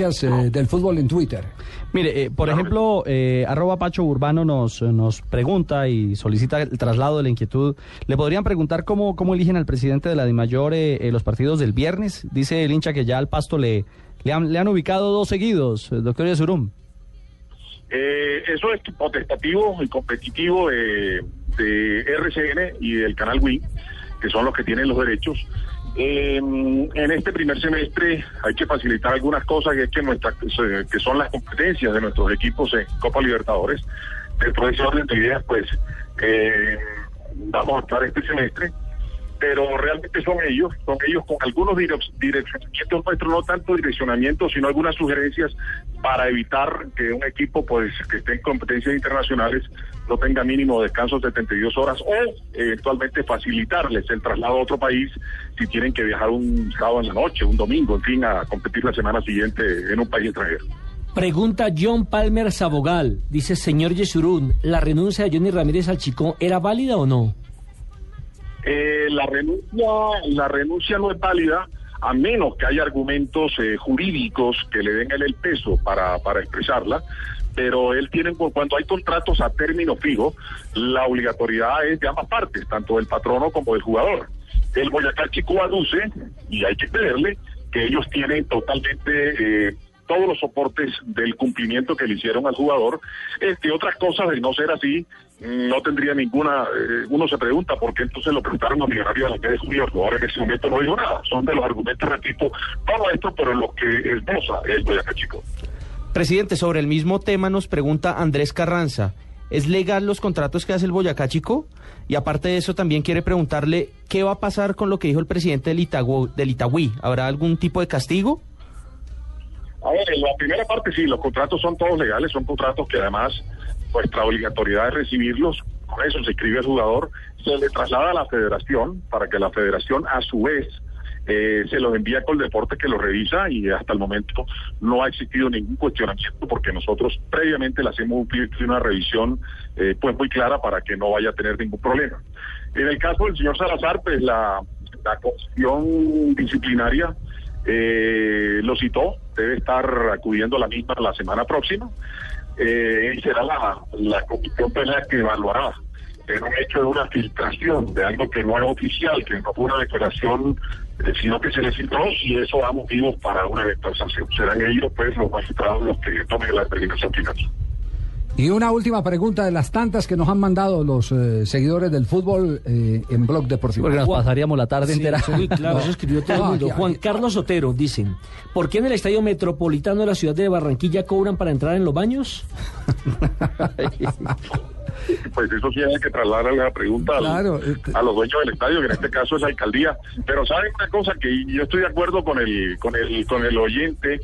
Eh, del fútbol en Twitter. Mire, eh, por ejemplo, eh, arroba Pacho Urbano nos, nos pregunta y solicita el traslado de la inquietud. ¿Le podrían preguntar cómo, cómo eligen al presidente de la DIMAYOR eh, eh, los partidos del viernes? Dice el hincha que ya al pasto le, le, han, le han ubicado dos seguidos, eh, doctor Yesurum. Eh, eso es potestativo y competitivo de, de RCN y del canal Wii, que son los que tienen los derechos. Eh, en este primer semestre hay que facilitar algunas cosas y es que, nuestra, que son las competencias de nuestros equipos en Copa Libertadores. Dentro de ese orden de ideas, pues eh, vamos a estar este semestre pero realmente son ellos, son ellos con algunos direc- direccionamientos nuestros, no tanto direccionamientos, sino algunas sugerencias para evitar que un equipo pues que esté en competencias internacionales no tenga mínimo descanso de 72 horas o eventualmente facilitarles el traslado a otro país si tienen que viajar un sábado en la noche, un domingo, en fin, a competir la semana siguiente en un país extranjero. Pregunta John Palmer Sabogal. Dice, señor Yesurún, ¿la renuncia de Johnny Ramírez al Chico era válida o no? Eh, la renuncia la renuncia no es válida a menos que haya argumentos eh, jurídicos que le den el peso para, para expresarla pero él tiene cuando hay contratos a término fijo la obligatoriedad es de ambas partes tanto del patrono como del jugador. El Boyacá Chico aduce y hay que creerle que ellos tienen totalmente eh, todos los soportes del cumplimiento que le hicieron al jugador. Entre otras cosas, de no ser así, no tendría ninguna. eh, uno se pregunta por qué entonces lo preguntaron a Millonarios a la de junio. El en ese momento no dijo nada. Son de los argumentos, repito, todo esto, pero lo que esboza el Boyacá Chico. Presidente, sobre el mismo tema nos pregunta Andrés Carranza. ¿Es legal los contratos que hace el Boyacá Chico? Y aparte de eso, también quiere preguntarle qué va a pasar con lo que dijo el presidente del Itagüí. ¿Habrá algún tipo de castigo? A ver, en la primera parte sí, los contratos son todos legales, son contratos que además nuestra obligatoriedad es recibirlos, con eso se escribe al jugador, se le traslada a la federación para que la federación a su vez eh, se los envía con el deporte que lo revisa y hasta el momento no ha existido ningún cuestionamiento porque nosotros previamente le hacemos un- una revisión eh, pues muy clara para que no vaya a tener ningún problema. En el caso del señor Salazar, pues la, la comisión disciplinaria eh, lo citó, debe estar acudiendo a la misma la semana próxima eh, y será la, la comisión penal que evaluará en un hecho de una filtración de algo que no es oficial, que no fue una declaración, eh, sino que se le filtró y eso da motivos para una eventual. Serán ellos, pues, los magistrados los que tomen la determinación final. Y una última pregunta de las tantas que nos han mandado los eh, seguidores del fútbol eh, en Blog Deportivo. Porque nos pasaríamos la tarde Sí, entera. sí, claro, eso escribió todo el mundo. Juan Carlos Otero, dicen, ¿por qué en el Estadio Metropolitano de la ciudad de Barranquilla cobran para entrar en los baños? Pues eso sí hay que trasladar la pregunta Claro, eh, a los dueños del estadio, que en este caso es la alcaldía. Pero saben una cosa que yo estoy de acuerdo con el con el con el oyente,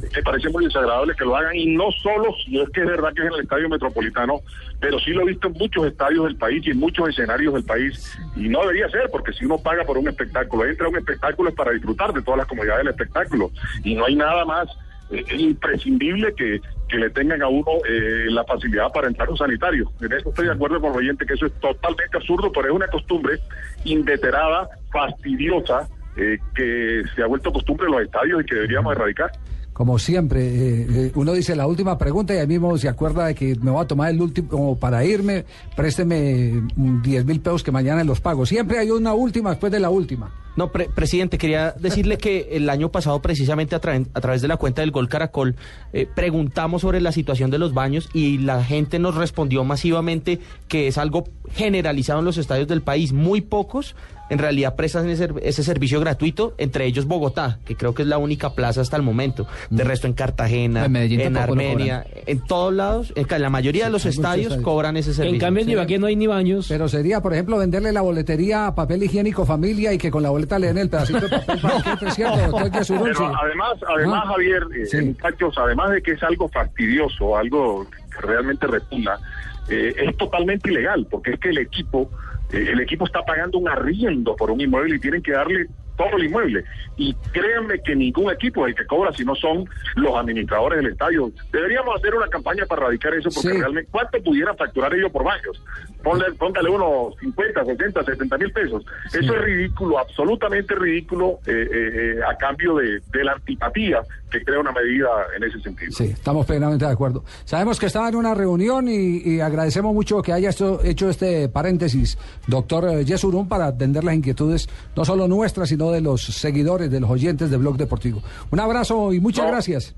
me parece muy desagradable que lo hagan y no solo si es que es verdad que es en el estadio metropolitano, pero sí lo he visto en muchos estadios del país y en muchos escenarios del país y no debería ser porque si uno paga por un espectáculo, entra a un espectáculo es para disfrutar de todas las comodidades del espectáculo y no hay nada más eh, imprescindible que, que le tengan a uno eh, la facilidad para entrar a un sanitario. En eso estoy de acuerdo con el oyente que eso es totalmente absurdo, pero es una costumbre inveterada, fastidiosa, eh, que se ha vuelto costumbre en los estadios y que deberíamos erradicar. Como siempre, eh, eh, uno dice la última pregunta y ahí mismo se acuerda de que me voy a tomar el último para irme, présteme mm, 10 mil pesos que mañana los pago. Siempre hay una última después de la última. No, pre- presidente, quería decirle que el año pasado, precisamente a través de la cuenta del Gol Caracol, eh, preguntamos sobre la situación de los baños y la gente nos respondió masivamente que es algo generalizado en los estadios del país. Muy pocos en realidad prestan ese, ese servicio gratuito, entre ellos Bogotá, que creo que es la única plaza hasta el momento. De resto en Cartagena, En Medellín en Armenia, en todos lados, en la mayoría de los estadios estadios. cobran ese servicio. En cambio, en Ibagué no hay ni baños. Pero sería, por ejemplo, venderle la boletería a papel higiénico familia y que con la boleta le den el pedacito de papel para que entre, ¿cierto, doctor Yesurún? Pero además, además Ah. Javier, eh, Sí. muchachos, además de que es algo fastidioso, algo que realmente repugna, eh, es totalmente ilegal, porque es que el equipo, el equipo está pagando un arriendo por un inmueble y tienen que darle todo el inmueble. Y créanme que ningún equipo es el que cobra, si no son los administradores del estadio. Deberíamos hacer una campaña para erradicar eso, porque Sí. realmente, ¿cuánto pudieran facturar ellos por baños? Ponle, póngale unos 50, 60, 70 mil pesos. Eso es ridículo, absolutamente ridículo, eh, eh, eh, a cambio de, de la antipatía que crea una medida en ese sentido. Sí, estamos plenamente de acuerdo. Sabemos que estaba en una reunión y, y agradecemos mucho que haya esto- hecho este paréntesis, doctor eh, Yesurún, para atender las inquietudes, no solo nuestras, sino de los seguidores, de los oyentes de Blog Deportivo. Un abrazo y muchas No. gracias.